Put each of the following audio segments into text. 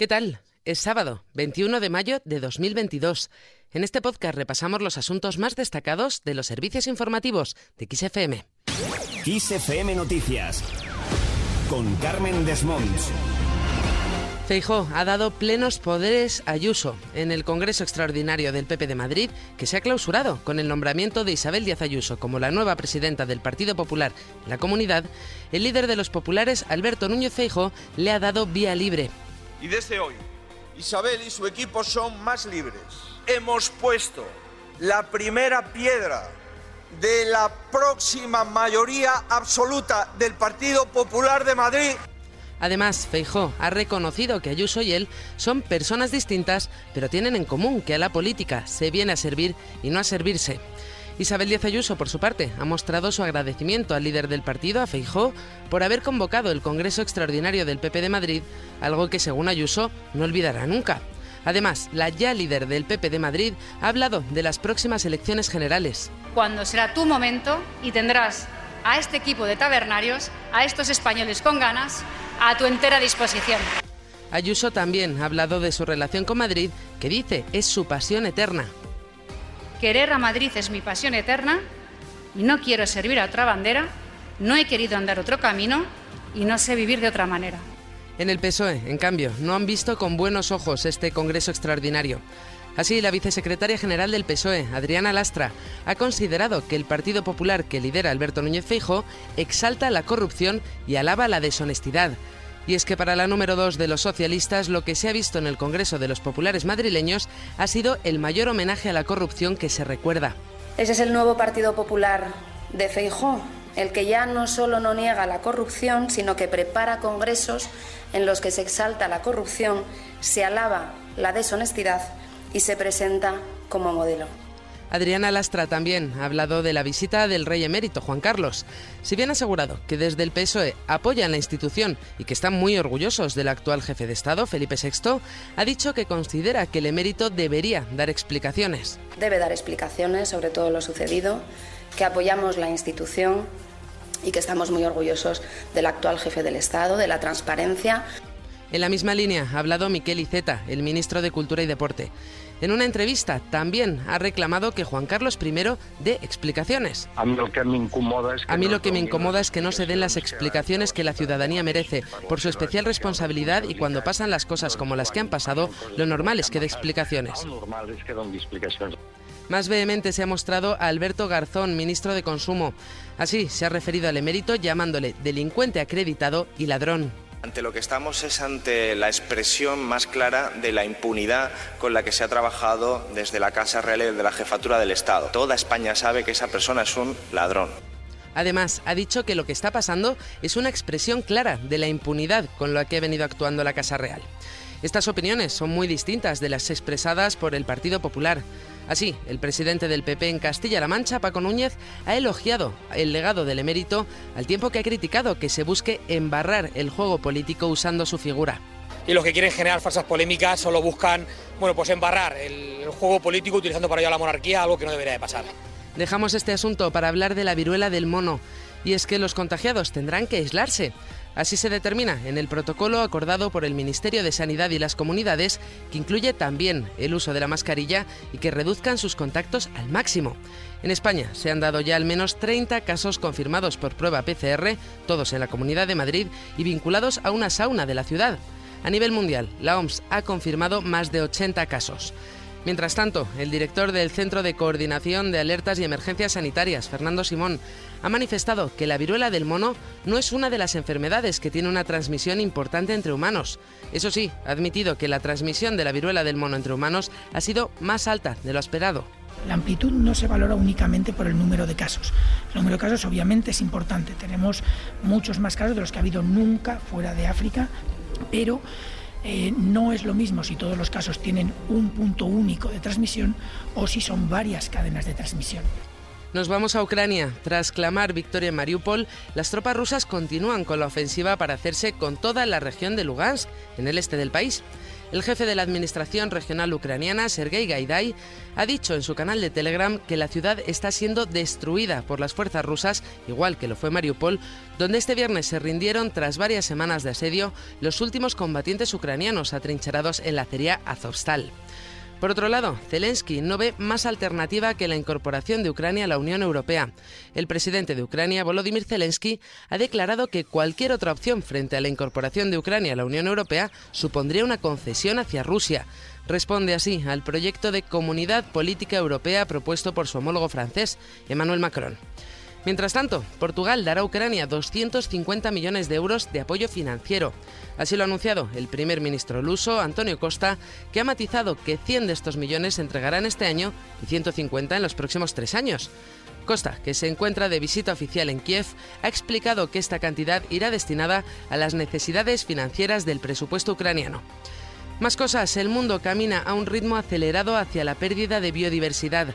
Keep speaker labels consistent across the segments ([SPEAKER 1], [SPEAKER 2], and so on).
[SPEAKER 1] ¿Qué tal? Es sábado, 21 de mayo de 2022. En este podcast repasamos los asuntos más destacados de los servicios informativos de XFM.
[SPEAKER 2] XFM Noticias con Carmen Desmonts.
[SPEAKER 1] Feijó ha dado plenos poderes a Ayuso en el Congreso Extraordinario del PP de Madrid, que se ha clausurado con el nombramiento de Isabel Díaz Ayuso como la nueva presidenta del Partido Popular en la comunidad. El líder de los populares, Alberto Núñez Feijó, le ha dado vía libre
[SPEAKER 3] y desde hoy, Isabel y su equipo son más libres. Hemos puesto la primera piedra de la próxima mayoría absoluta del Partido Popular de Madrid.
[SPEAKER 1] Además, Feijó ha reconocido que Ayuso y él son personas distintas, pero tienen en común que a la política se viene a servir y no a servirse. Isabel Díaz Ayuso, por su parte, ha mostrado su agradecimiento al líder del partido, a Feijó, por haber convocado el Congreso Extraordinario del PP de Madrid, algo que, según Ayuso, no olvidará nunca. Además, la ya líder del PP de Madrid ha hablado de las próximas elecciones generales.
[SPEAKER 4] Cuando será tu momento y tendrás a este equipo de tabernarios, a estos españoles con ganas, a tu entera disposición.
[SPEAKER 1] Ayuso también ha hablado de su relación con Madrid, que dice es su pasión eterna.
[SPEAKER 4] Querer a Madrid es mi pasión eterna y no quiero servir a otra bandera, no he querido andar otro camino y no sé vivir de otra manera.
[SPEAKER 1] En el PSOE, en cambio, no han visto con buenos ojos este Congreso extraordinario. Así, la vicesecretaria general del PSOE, Adriana Lastra, ha considerado que el Partido Popular que lidera Alberto Núñez Feijo exalta la corrupción y alaba la deshonestidad, y es que para la número dos de los socialistas lo que se ha visto en el Congreso de los Populares madrileños ha sido el mayor homenaje a la corrupción que se recuerda.
[SPEAKER 5] Ese es el nuevo Partido Popular de Feijó, el que ya no solo no niega la corrupción, sino que prepara congresos en los que se exalta la corrupción, se alaba la deshonestidad y se presenta como modelo.
[SPEAKER 1] Adriana Lastra también ha hablado de la visita del rey emérito Juan Carlos. Si bien ha asegurado que desde el PSOE apoyan la institución y que están muy orgullosos del actual jefe de Estado, Felipe VI, ha dicho que considera que el emérito debería dar explicaciones.
[SPEAKER 5] Debe dar explicaciones sobre todo lo sucedido, que apoyamos la institución y que estamos muy orgullosos del actual jefe del Estado, de la transparencia.
[SPEAKER 1] En la misma línea ha hablado Miquel Iceta, el ministro de Cultura y Deporte. En una entrevista también ha reclamado que Juan Carlos I dé explicaciones.
[SPEAKER 6] A mí lo que me incomoda es que,
[SPEAKER 1] lo que me incomoda es que no se den las explicaciones que la ciudadanía merece por su especial responsabilidad y cuando pasan las cosas como las que han pasado, lo normal es que dé explicaciones. Más vehemente se ha mostrado a Alberto Garzón, ministro de Consumo. Así se ha referido al emérito llamándole delincuente acreditado y ladrón.
[SPEAKER 7] Ante lo que estamos es ante la expresión más clara de la impunidad con la que se ha trabajado desde la Casa Real y desde la Jefatura del Estado. Toda España sabe que esa persona es un ladrón.
[SPEAKER 1] Además, ha dicho que lo que está pasando es una expresión clara de la impunidad con la que ha venido actuando la Casa Real. Estas opiniones son muy distintas de las expresadas por el Partido Popular. Así, el presidente del PP en Castilla-La Mancha, Paco Núñez, ha elogiado el legado del emérito al tiempo que ha criticado que se busque embarrar el juego político usando su figura.
[SPEAKER 8] Y los que quieren generar falsas polémicas solo buscan, bueno, pues embarrar el juego político utilizando para ello la monarquía, algo que no debería de pasar.
[SPEAKER 1] Dejamos este asunto para hablar de la viruela del mono, y es que los contagiados tendrán que aislarse. Así se determina en el protocolo acordado por el Ministerio de Sanidad y las comunidades, que incluye también el uso de la mascarilla y que reduzcan sus contactos al máximo. En España se han dado ya al menos 30 casos confirmados por prueba PCR, todos en la Comunidad de Madrid y vinculados a una sauna de la ciudad. A nivel mundial, la OMS ha confirmado más de 80 casos. Mientras tanto, el director del Centro de Coordinación de Alertas y Emergencias Sanitarias, Fernando Simón, ha manifestado que la viruela del mono no es una de las enfermedades que tiene una transmisión importante entre humanos. Eso sí, ha admitido que la transmisión de la viruela del mono entre humanos ha sido más alta de lo esperado.
[SPEAKER 9] La amplitud no se valora únicamente por el número de casos. El número de casos obviamente es importante. Tenemos muchos más casos de los que ha habido nunca fuera de África, pero eh, no es lo mismo si todos los casos tienen un punto único de transmisión o si son varias cadenas de transmisión.
[SPEAKER 1] Nos vamos a Ucrania. Tras clamar victoria en Mariupol, las tropas rusas continúan con la ofensiva para hacerse con toda la región de Lugansk, en el este del país. El jefe de la Administración Regional Ucraniana, Sergei Gaidai, ha dicho en su canal de Telegram que la ciudad está siendo destruida por las fuerzas rusas, igual que lo fue Mariupol, donde este viernes se rindieron tras varias semanas de asedio los últimos combatientes ucranianos atrincherados en la acería Azovstal. Por otro lado, Zelensky no ve más alternativa que la incorporación de Ucrania a la Unión Europea. El presidente de Ucrania, Volodymyr Zelensky, ha declarado que cualquier otra opción frente a la incorporación de Ucrania a la Unión Europea supondría una concesión hacia Rusia. Responde así al proyecto de Comunidad Política Europea propuesto por su homólogo francés, Emmanuel Macron. Mientras tanto, Portugal dará a Ucrania 250 millones de euros de apoyo financiero. Así lo ha anunciado el primer ministro luso, Antonio Costa, que ha matizado que 100 de estos millones se entregarán este año y 150 en los próximos tres años. Costa, que se encuentra de visita oficial en Kiev, ha explicado que esta cantidad irá destinada a las necesidades financieras del presupuesto ucraniano. Más cosas, el mundo camina a un ritmo acelerado hacia la pérdida de biodiversidad.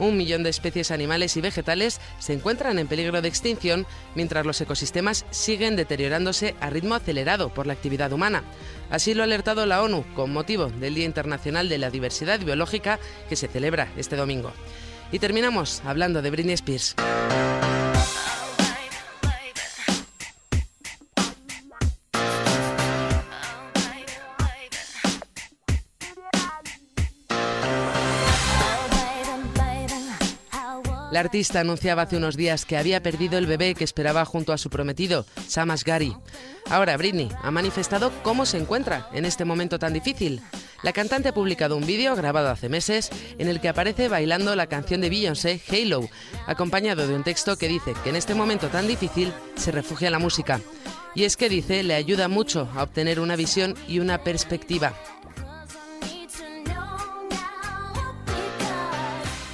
[SPEAKER 1] Un millón de especies animales y vegetales se encuentran en peligro de extinción, mientras los ecosistemas siguen deteriorándose a ritmo acelerado por la actividad humana. Así lo ha alertado la ONU con motivo del Día Internacional de la Diversidad Biológica que se celebra este domingo. Y terminamos hablando de Britney Spears. La artista anunciaba hace unos días que había perdido el bebé que esperaba junto a su prometido, Sam Asghari. Ahora Britney ha manifestado cómo se encuentra en este momento tan difícil. La cantante ha publicado un vídeo grabado hace meses en el que aparece bailando la canción de Beyoncé, Halo, acompañado de un texto que dice que en este momento tan difícil se refugia la música. Y es que dice le ayuda mucho a obtener una visión y una perspectiva.